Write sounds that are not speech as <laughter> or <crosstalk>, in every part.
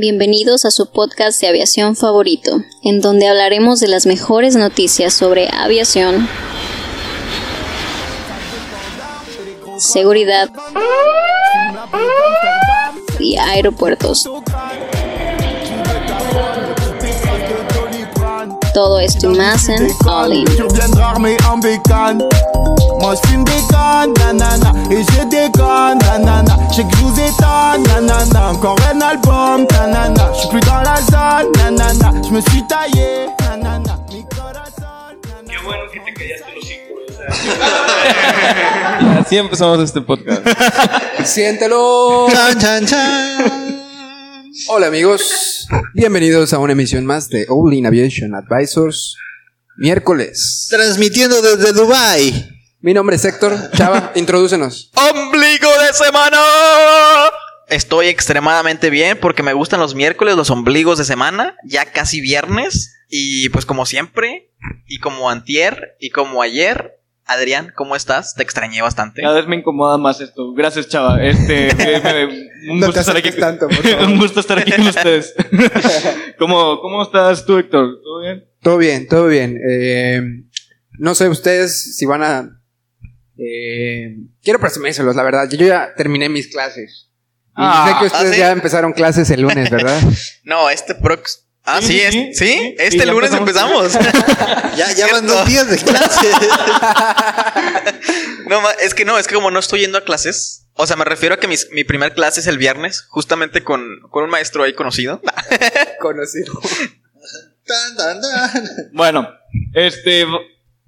Bienvenidos a su podcast de aviación favorito, en donde hablaremos de las mejores noticias sobre aviación, seguridad y aeropuertos. Todo esto más en All In. Je fume des cannes, nanana Et je déconne, nanana Je sais que je vous étonne, nanana Encore un album, nanana Je suis plus dans la zone, nanana Je me suis taillé, nanana Mi corazón, nanana Qué bueno que te callaste los cinco. Así empezamos este podcast. Siéntelo. Chan, chan, chan. Hola amigos, bienvenidos a una emisión más de All In Aviation Advisors. Miércoles. Transmitiendo desde Dubai. Mi nombre es Héctor. Chava, <laughs> introdúcenos. ¡Ombligo de semana! Estoy extremadamente bien porque me gustan los miércoles, los ombligos de semana, ya casi viernes. Y pues como siempre, y como antier, y como ayer, Adrián, ¿cómo estás? Te extrañé bastante. Cada vez me incomoda más esto. Gracias, chava. Este, <laughs> me- me- un No gusto estar aquí. tanto, por <laughs> favor. un gusto estar aquí con ustedes. ¿Cómo, ¿Cómo estás tú, Héctor? ¿Todo bien? Todo bien, todo bien. Eh, no sé ustedes si van a... eh, quiero presumírselos, la verdad. Yo ya terminé mis clases. Y Ah, sé que ustedes ¿ah, sí? ya empezaron clases el lunes, ¿verdad? <laughs> No, este prox... Ah, Sí, sí, sí, es- sí, ¿sí? sí, Este lunes empezamos. empezamos. <laughs> Ya, ya van dos días de clase. <laughs> No, es que no, es que como no estoy yendo a clases. O sea, me refiero a que mis- mi primer clase es el viernes, justamente con, con un maestro ahí conocido. Conocido. Tan, tan, tan. Bueno, este,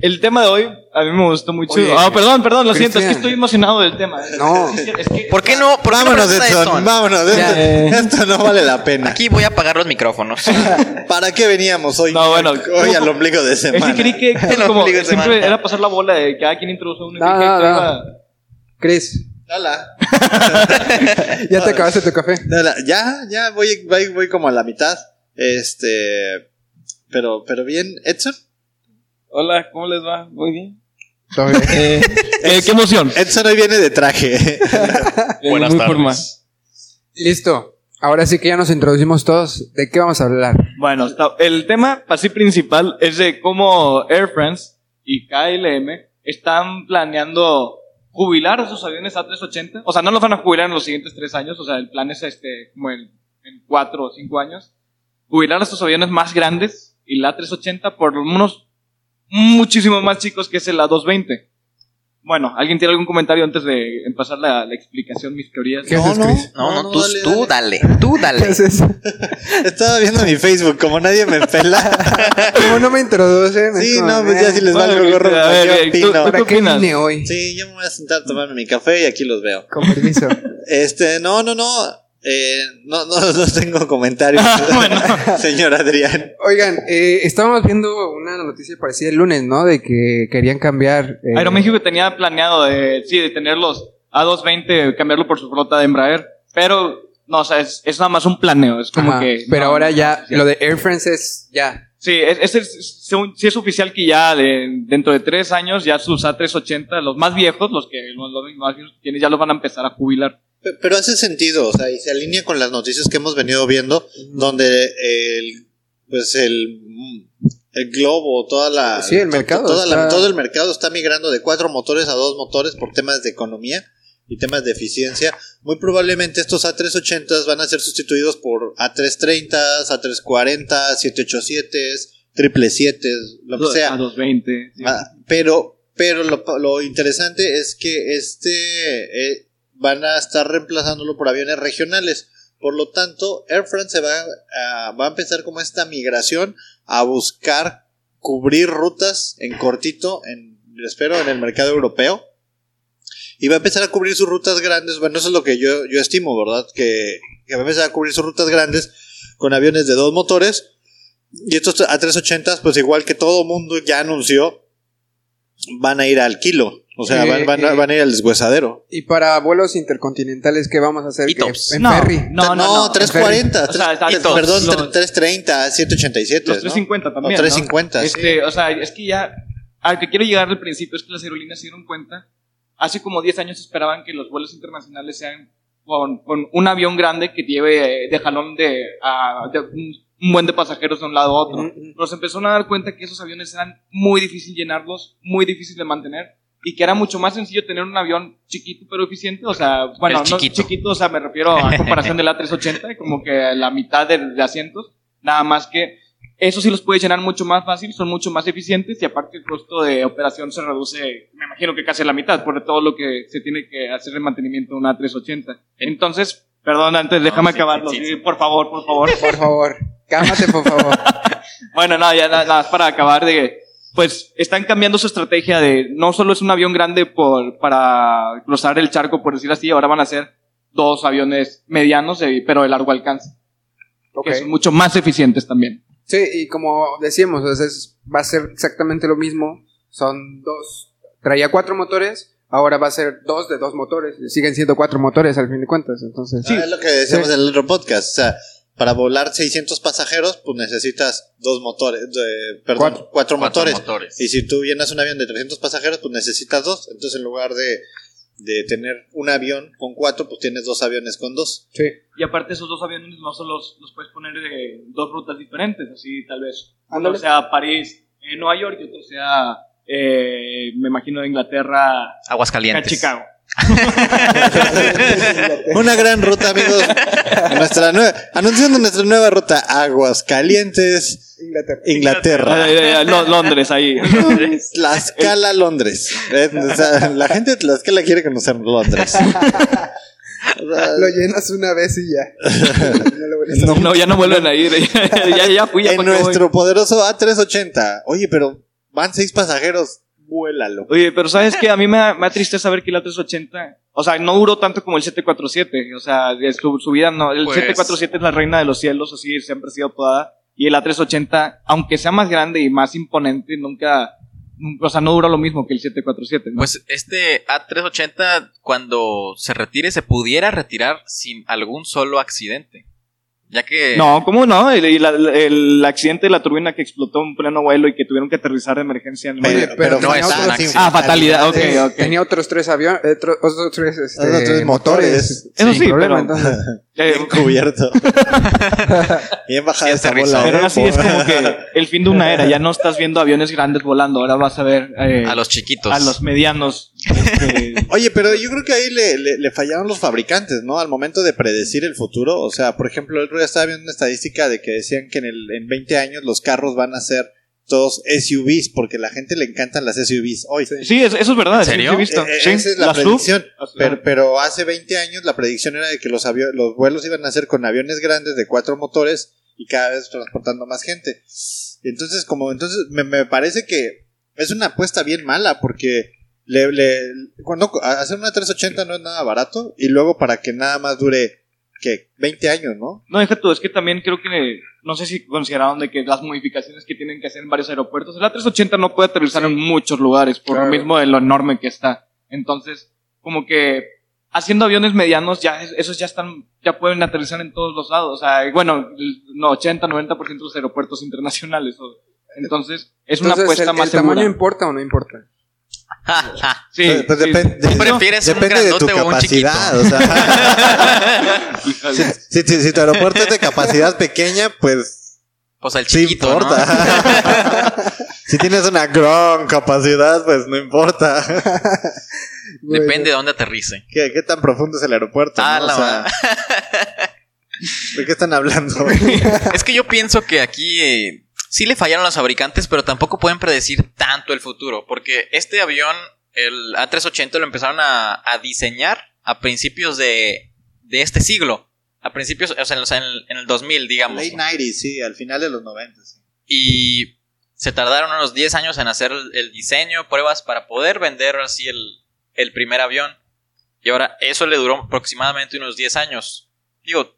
el tema de hoy a mí me gustó mucho. Ah, perdón, perdón, lo siento, es que estoy emocionado del tema. No. Es que- es que- ¿Por qué no? ¿Por qué no Vámonos, presenta Edson. esto? Vámonos. Ya. Esto, <laughs> esto no vale la pena. Aquí voy a apagar los micrófonos. <laughs> ¿Para qué veníamos hoy? No, bueno. Hoy al ombligo de Es que semana. creí que <laughs> El como ombligo de siempre semana. era pasar la bola de cada quien introduce uno. y No, creí no, no. Chris, Hola. ¿ya te acabaste tu café? Hola. Ya, ya voy, voy, voy como a la mitad. Este. Pero, pero bien. Edson. Hola, ¿cómo les va? Muy bien. <laughs> Eh, qué, emoción. Edson hoy viene de traje. <laughs> Buenas Muy tardes. formal. Listo. Ahora sí que ya nos introducimos todos. ¿De qué vamos a hablar? Bueno, el tema así principal es de cómo Air France y KLM están planeando jubilar a sus aviones A380. O sea, no los van a jubilar en los siguientes tres años. O sea, el plan es este, como en, en cuatro o cinco años. Jubilar a sus aviones más grandes y la A380 por unos muchísimo más chicos que es el A220. Bueno, ¿alguien tiene algún comentario antes de empezar la, la explicación, mis teorías? ¿Qué haces, Chris? No, no, tú, dale, tú dale. dale, tú dale. ¿Qué haces? <laughs> Estaba viendo mi Facebook, como nadie me pela. <laughs> Como no me introducen. Sí, no, pues ya eh, si les Bueno, valgo gorro, a ver, ¿para qué vine hoy? Sí, yo me voy a sentar a tomarme mi café y aquí los veo. Con permiso. Este, no, no, no. Eh, no, no, <laughs> no tengo comentarios. <laughs> <laughs> Señor Adrián. Oigan, eh, estábamos viendo una noticia parecida el lunes, ¿no? De que querían cambiar. eh, Aeroméxico tenía planeado de, sí, de tener los A220, cambiarlo por su flota de Embraer, pero no, o sea, es, es nada más un planeo, es como ajá, que... Pero no, ahora no, ya, lo de Air France es ya. Sí, es, es, sí es oficial que ya de- dentro de tres años ya sus A380, los más viejos, los que los, los más viejos que ya los van a empezar a jubilar. Pe- Pero hace sentido, o sea, y se alinea con las noticias que hemos venido viendo, donde el, pues el, el globo, toda la, Sí, el mercado toda la- todo el mercado está migrando de cuatro motores a dos motores por temas de economía y temas de eficiencia. Muy probablemente estos A380 van a ser sustituidos por A330, A340, 787, triple 7, lo que sea. A220. sí. Ah, pero pero lo, lo interesante es que este eh, van a estar reemplazándolo por aviones regionales. Por lo tanto, Air France se va a, va a empezar como esta migración a buscar cubrir rutas en cortito, en, espero, en el mercado europeo. Y va a empezar a cubrir sus rutas grandes. Bueno, eso es lo que yo, yo estimo, ¿verdad? Que, que va a empezar a cubrir sus rutas grandes con aviones de dos motores. Y estos A380, pues igual que todo mundo ya anunció, van a ir al kilo. O sea, Eh, van, van a, eh. van a ir al deshuesadero. Y para vuelos intercontinentales, ¿qué vamos a hacer? En No, ferry. no, no, no. 340, O sea, está- perdón, los- tre- 330, 787. Los ¿no? 350 también. O ¿no? 350, sí. Este, O sea, es que ya. Al que quiero llegar al principio es que las aerolíneas se dieron cuenta. Hace como 10 años esperaban que los vuelos internacionales sean con, con un avión grande que lleve eh, de jalón de, a- de un, un buen de pasajeros de un lado a otro. Pero se empezaron a dar cuenta que esos aviones eran muy difícil llenarlos, muy difícil de mantener y que era mucho más sencillo tener un avión chiquito pero eficiente, o sea, bueno, El no chiquito. chiquito, o sea, me refiero a comparación del A380, como que la mitad de, de asientos, nada más que eso sí los puedes llenar mucho más fácil, son mucho más eficientes y aparte el costo de operación se reduce, me imagino que casi a la mitad, por todo lo que se tiene que hacer el mantenimiento de una A380. Entonces, perdón, antes déjame sí, acabarlo, sí, sí, por favor, por favor. Por favor, cálmate, por favor. <laughs> Bueno, no, ya nada, nada más para acabar de pues están cambiando su estrategia de no solo es un avión grande por, para cruzar el charco, por decir así, ahora van a ser dos aviones medianos, eh, pero de largo alcance, Ok. que son mucho más eficientes también. Sí, y como decíamos, o sea, es- va a ser exactamente lo mismo. Son dos, traía cuatro motores, ahora va a ser dos de dos motores. Siguen siendo cuatro motores al fin de cuentas, entonces. Ah, es lo que decíamos Sí. en el otro podcast. O sea, para volar 600 pasajeros, pues necesitas dos motores, de- perdón, Cuatro. cuatro, Cuatro motores. motores. Y si tú llenas un avión de 300 pasajeros, pues necesitas dos. Entonces, en lugar de, de tener un avión con cuatro, pues tienes dos aviones con dos. Sí. Y aparte esos dos aviones no solo los, los puedes poner de dos rutas diferentes, así tal vez uno sea París, eh, Nueva York y otro sea, eh, me imagino, de Inglaterra a Aguascalientes. Chicago. <laughs> Una gran ruta, amigos. Nuestra nueva, anunciando nuestra nueva ruta, Aguas Calientes, Inglaterra. Inglaterra. Eh, eh, Lo- Londres, ahí. Tlaxcala, Londres. Eh, o sea, la gente de Tlaxcala quiere conocer Londres. O sea, Lo llenas una vez y ya. <laughs> No lo vuelves a No. No, ya no vuelven a ir. <laughs> ya, ya fui, ya en pa' qué voy. nuestro poderoso A380. Oye, pero van seis pasajeros. Vuélalo. Oye, pero ¿sabes qué? A mí me da, me da tristeza saber que el A380, o sea, no duró tanto como el 747, o sea, su, su vida no, el Pues- 747 es la reina de los cielos, así siempre ha sido apodada, y el A380, aunque sea más grande y más imponente, nunca, nunca- o sea, no duró lo mismo que el 747, ¿no? Pues este A380, cuando se retire, se pudiera retirar sin algún solo accidente. Ya que. no, ¿cómo no? El, el- el accidente de la turbina que explotó en pleno vuelo y que tuvieron que aterrizar de emergencia en el Pero, Oye, medio. pero pero no es. Ah, fatalidad, ok, Sí, ok. Tenía otros tres aviones, otros tres, este, Otros tres motores. Eso sí, problema, pero- <laughs> entonces. Eh, Bien cubierto. <laughs> Bien bajada Sí, esa bola. pero ¿eh? ahora sí es como que el fin de una era, ya no estás viendo aviones grandes volando, ahora vas a ver eh, A los chiquitos. a los medianos. este, <laughs> Oye, pero yo creo que ahí le, le- le fallaron los fabricantes, ¿no? Al momento de predecir el futuro. O sea, por ejemplo, el estaba viendo una estadística de que decían que en, el, en 20 años los carros van a ser todos SUVs, porque a la gente le encantan las SUVs hoy. Sí, es- eso es verdad. ¿En serio? sí visto. Eh, eh, Sí, esa es la predicción. Pero, pero hace 20 años la predicción era de que los, los vuelos iban a ser con aviones grandes de cuatro motores y cada vez transportando más gente. Entonces, como entonces me, me parece que es una apuesta bien mala porque le, le- cuando hacer una 380 no es nada barato y luego para que nada más dure que 20 años, ¿no? No, deja tú, es que también creo que, no sé si consideraron de que las modificaciones que tienen que hacer en varios aeropuertos, el A380 no puede aterrizar en muchos lugares por Claro. lo mismo de lo enorme que está. Entonces, como que haciendo aviones medianos, ya es- esos ya están, ya pueden aterrizar en todos los lados. O sea, bueno, el- no, 80, 90% de los aeropuertos internacionales. entonces, es una apuesta ¿el, más el tamaño segura. importa o no importa? Sí, Pues- pues sí. depen- ¿Tú de- prefieres un depende de tu un capacidad, o sea, <laughs> si, si- si tu aeropuerto es de capacidad pequeña, pues Pues el sí chiquito, importa. <laughs> si tienes una gran capacidad, pues no importa. ¿no? Depende de dónde aterrice. ¿Qué, qué tan profundo es el aeropuerto? Ah, no? la O sea, ¿De qué están hablando? <laughs> Es que yo pienso que aquí eh, sí le fallaron los fabricantes, pero tampoco pueden predecir tanto el futuro, porque este avión, el A380, lo empezaron a, a diseñar a principios de, de este siglo, a principios, o sea, en, los- en el, en el 2000, digamos. Late 90 sí, al final de los 90 sí. Y se tardaron unos 10 años en hacer el, el diseño, pruebas para poder vender así el, el primer avión. Y ahora eso le duró aproximadamente unos 10 años. Digo,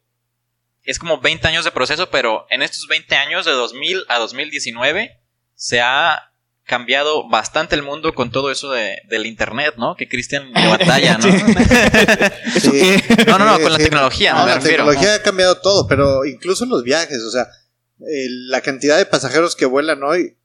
es como 20 años de proceso, pero en estos 20 años, de 2000 a 2019, se ha cambiado bastante el mundo con todo eso de, del internet, ¿no? Que Cristian le <laughs> batalla, ¿no? <laughs> ¿Eso Sí. No, no, no, Sí, con la sí. tecnología, No, me la refiero. tecnología ha cambiado todo, pero incluso los viajes, o sea, eh, la cantidad de pasajeros que vuelan hoy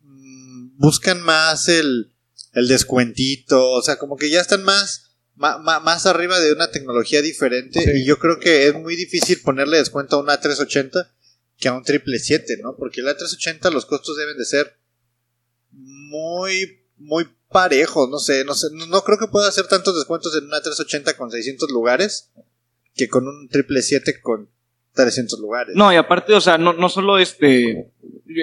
mm, buscan más el, el descuentito, o sea, como que ya están más, más arriba de una tecnología diferente y yo creo que es muy difícil ponerle descuento a una 380 que a un 777, ¿no? Porque la 380 los costos deben de ser muy muy parejos, no sé, no sé, no, no creo que pueda hacer tantos descuentos en una 380 con 600 lugares que con un 777 con 300 lugares. No, y aparte, o sea, no, no solo este.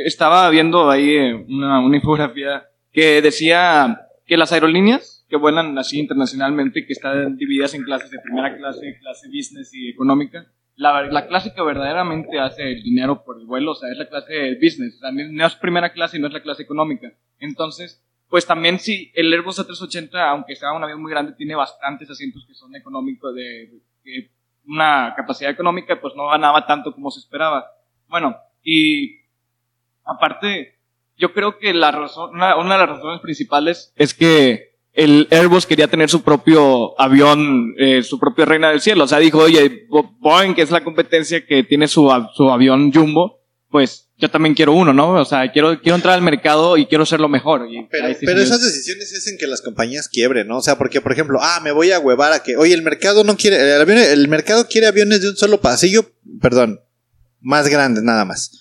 Estaba viendo ahí eh, una, una infografía que decía que las aerolíneas que vuelan así internacionalmente, que están divididas en clases de primera clase, clase business y económica, la, la clase que verdaderamente hace el dinero por el vuelo, o sea, es la clase business, también no es primera clase y no es la clase económica. Entonces, pues también si el Airbus A380, aunque sea un avión muy grande, tiene bastantes asientos que son económicos de, de una capacidad económica, pues no ganaba tanto como se esperaba. Bueno, y aparte, yo creo que la razón, una, una de las razones principales es que el Airbus quería tener su propio avión, eh, su propia reina del cielo. O sea, dijo, oye, Bo- Boeing, que es la competencia que tiene su, su avión jumbo, pues yo también quiero uno, ¿no? O sea, quiero, quiero entrar al mercado y quiero ser lo mejor. Y Pero, pero esas decisiones hacen que las compañías quiebren, ¿no? O sea, porque, por ejemplo, ah, me voy a huevar a que, oye, el mercado no quiere, el, avión- el mercado quiere aviones de un solo pasillo, perdón, más grandes nada más.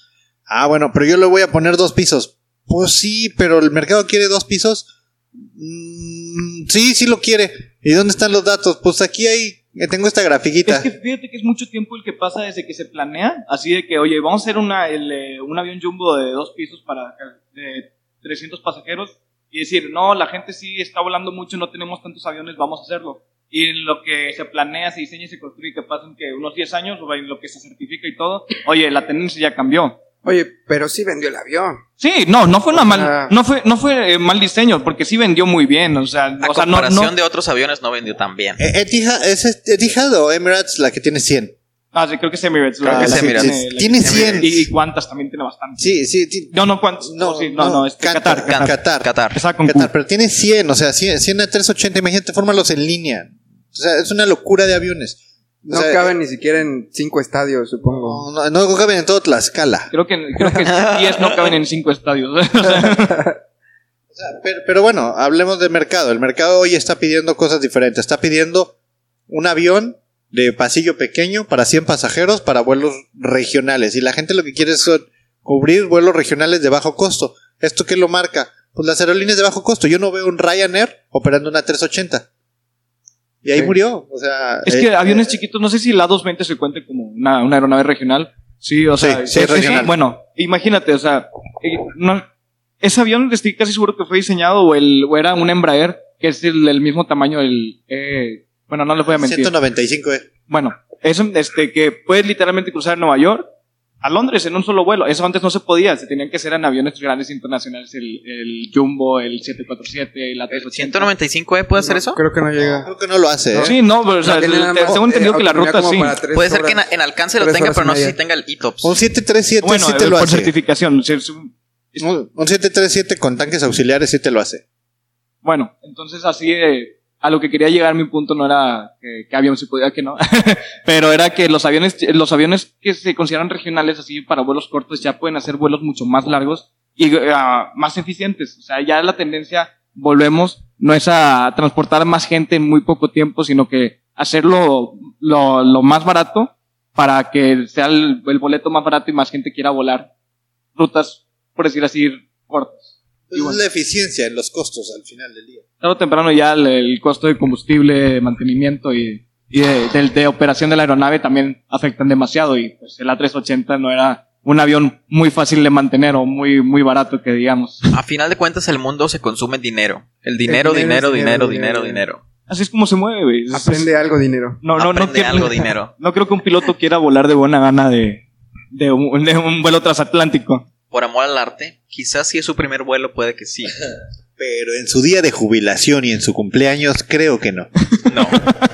Ah, bueno, pero yo le voy a poner dos pisos. Pues sí, pero el mercado quiere dos pisos. Mm, sí, sí lo quiere. ¿Y dónde están los datos? Pues aquí hay, eh, tengo esta grafiquita. Es que fíjate que es mucho tiempo el que pasa desde que se planea, así de que, oye, vamos a hacer una, el, eh, un avión jumbo de dos pisos para de 300 pasajeros y decir, no, la gente sí está volando mucho, no tenemos tantos aviones, vamos a hacerlo. Y en lo que se planea, se diseña y se construye, que pasan que unos 10 años, o en lo que se certifica y todo, oye, la tendencia ya cambió. Oye, pero sí vendió el avión. Sí, no, no fue una mal, no fue, no fue eh, mal diseño, porque sí vendió muy bien, o sea, A o sea, no, comparación no, de otros aviones no vendió tan bien. Eh, Etihad, ¿Es Etihad o Emirates la que tiene 100? ah, sí, creo que es Emirates. Creo que es la Emirates. tiene- la- Tiene 100. Y, y cuántas también tiene bastante. Sí, sí. No, no, ¿cuántos? No, Oh, sí, no, no, este, Qatar, Qatar. Qatar. Qatar. Empezaba con Qatar, pero tiene 100, o sea, 100, 100 a 380, imagínate, fórmalos en línea. O sea, es una locura de aviones. O No sea, caben ni siquiera en cinco estadios, supongo. No, no, no caben en todo Tlaxcala. Creo que, creo que 10 no caben en 5 estadios. <laughs> O sea, pero, pero bueno, hablemos del mercado. El mercado hoy está pidiendo cosas diferentes. Está pidiendo un avión de pasillo pequeño para 100 pasajeros para vuelos regionales. Y la gente lo que quiere es son cubrir vuelos regionales de bajo costo. ¿Esto qué lo marca? Pues las aerolíneas de bajo costo. Yo no veo un Ryanair operando una 380. Y ahí Sí. murió. O sea, es eh, que aviones eh, chiquitos, no sé si la 220 se cuente como una, una aeronave regional. Sí, o sea, Sí, sí, es regional. bueno, imagínate, o sea, eh, no, ese avión estoy casi seguro que fue diseñado o, el, o era un Embraer, que es el, del mismo tamaño del... eh, bueno, no les voy a mentir. 195, eh. Bueno, es este, que puedes literalmente cruzar Nueva York a Londres en un solo vuelo. Eso antes no se podía, se tenían que ser en aviones grandes internacionales, el, el Jumbo, el 747, el ¿El A380. 195E puede hacer No, eso? Creo que no llega. Creo que no lo hace, ¿eh? Sí, no, pero o sea, tengo eh, entendido que la ruta sí. Puede ser que en, alcance lo tenga, pero no sé si tenga el ETOPS. Un 737 Bueno, sí te lo por hace. certificación. un- es- Un, un 737 con tanques auxiliares sí te lo hace. Bueno, entonces así eh, a lo que quería llegar mi punto no era que, que avión se podía que no, <laughs> pero era que los aviones los aviones que se consideran regionales así para vuelos cortos ya pueden hacer vuelos mucho más largos y ah, más eficientes. O sea, ya la tendencia volvemos no es a transportar más gente en muy poco tiempo, sino que hacerlo lo, lo más barato para que sea el, el boleto más barato y más gente quiera volar rutas, por decir así, cortas. Es bueno. la eficiencia en los costos al final del día. tarde o temprano ya el, el costo de combustible, de mantenimiento y, y de, de- de operación de la aeronave también afectan demasiado y pues el A380 no era un avión muy fácil de mantener o muy, muy barato que digamos. A final de cuentas, el mundo se consume en dinero. El dinero, dinero dinero, dinero, dinero, dinero, dinero. dinero. Así es como se mueve, güey. Aprende algo, dinero. no, no, no, Aprende quiero- algo, <laughs> dinero. no creo que un piloto quiera volar de buena gana de, de, un, de un vuelo transatlántico. Por amor al arte, quizás si es su primer vuelo, puede que sí. <laughs> Pero en su día de jubilación y en su cumpleaños, creo que no. <laughs> No,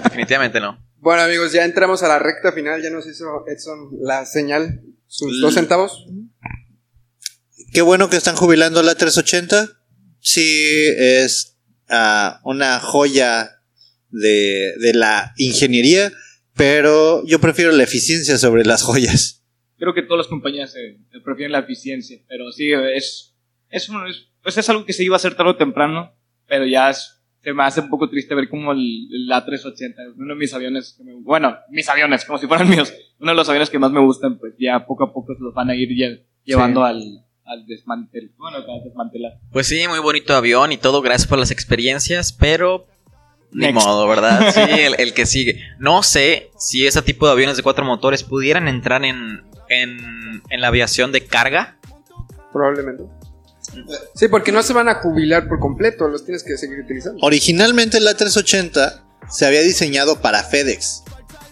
definitivamente no. Bueno, amigos, ya entramos a la recta final. Ya nos hizo Edson la señal. Sus L- dos centavos. Qué bueno que están jubilando la 380. Sí, es ah, una joya de, de la ingeniería, pero yo prefiero la eficiencia sobre las joyas. Creo que todas las compañías eh, prefieren la eficiencia, pero sí, es, es, es, pues es algo que se iba a hacer tarde o temprano, pero ya es, se me hace un poco triste ver como el, el A380, uno de mis aviones, que me- bueno, mis aviones, como si fueran <laughs> míos, uno de los aviones que más me gustan, pues ya poco a poco se los van a ir lle- llevando al, al desmantel, bueno, a desmantelar. Pues sí, muy bonito avión y todo, gracias por las experiencias, pero ni Next. modo, ¿verdad? <laughs> Sí, el, el que sigue. No sé si ese tipo de aviones de cuatro motores pudieran entrar en, en, en la aviación de carga. Probablemente. Sí, porque no se van a jubilar por completo, los tienes que seguir utilizando. Originalmente el A380 se había diseñado para FedEx.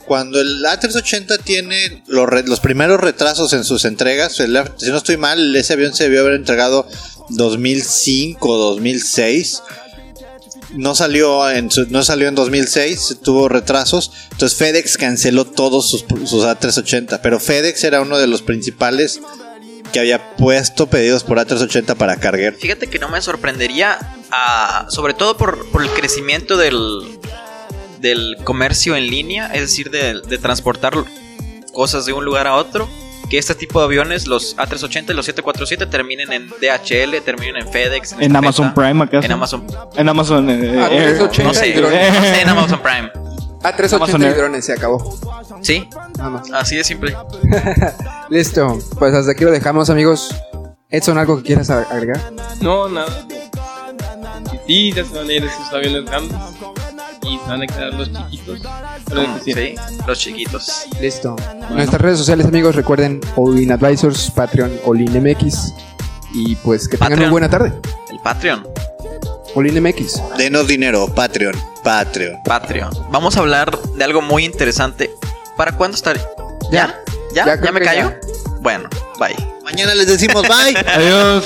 Cuando el A380 tiene los, re- los primeros retrasos en sus entregas, el si no estoy mal, ese avión se debió haber entregado 2005 2006. No salió en su- no salió en 2006, tuvo retrasos. Entonces FedEx canceló todos sus, sus A380. Pero FedEx era uno de los principales que había puesto pedidos por A380 para carguer. Fíjate que no me sorprendería, ah, sobre todo por, por el crecimiento del, del comercio en línea, es decir, de, de transportar cosas de un lugar a otro, que este tipo de aviones, los A380 y los 747, terminen en DHL, terminen en FedEx. En Estafeta, Amazon Prime, ¿acaso? En Amazon. En Amazon eh, Air. 380 No sé, no en Amazon Prime. A380 Amazon y drones se acabó. Sí, Nada más. así de simple. <laughs> Listo, pues hasta aquí lo dejamos, amigos. Edson, ¿algo que quieras agregar? No, nada. Y sí, ya se van a ir esos aviones grandes. Y se van a quedar los chiquitos. Sí. sí, los chiquitos. Listo. Nuestras redes sociales, amigos, recuerden All In Advisors, Patreon, All In MX. Y pues que tengan Patreon. una buena tarde. El Patreon. All In MX. Denos dinero, Patreon, Patreon. Patreon. Vamos a hablar de algo muy interesante. ¿Para cuándo estaré? ¿Ya? ¿Ya? Ya ¿Ya, creo me callo? ya. Bueno, bye. Mañana les decimos bye. <laughs> Adiós.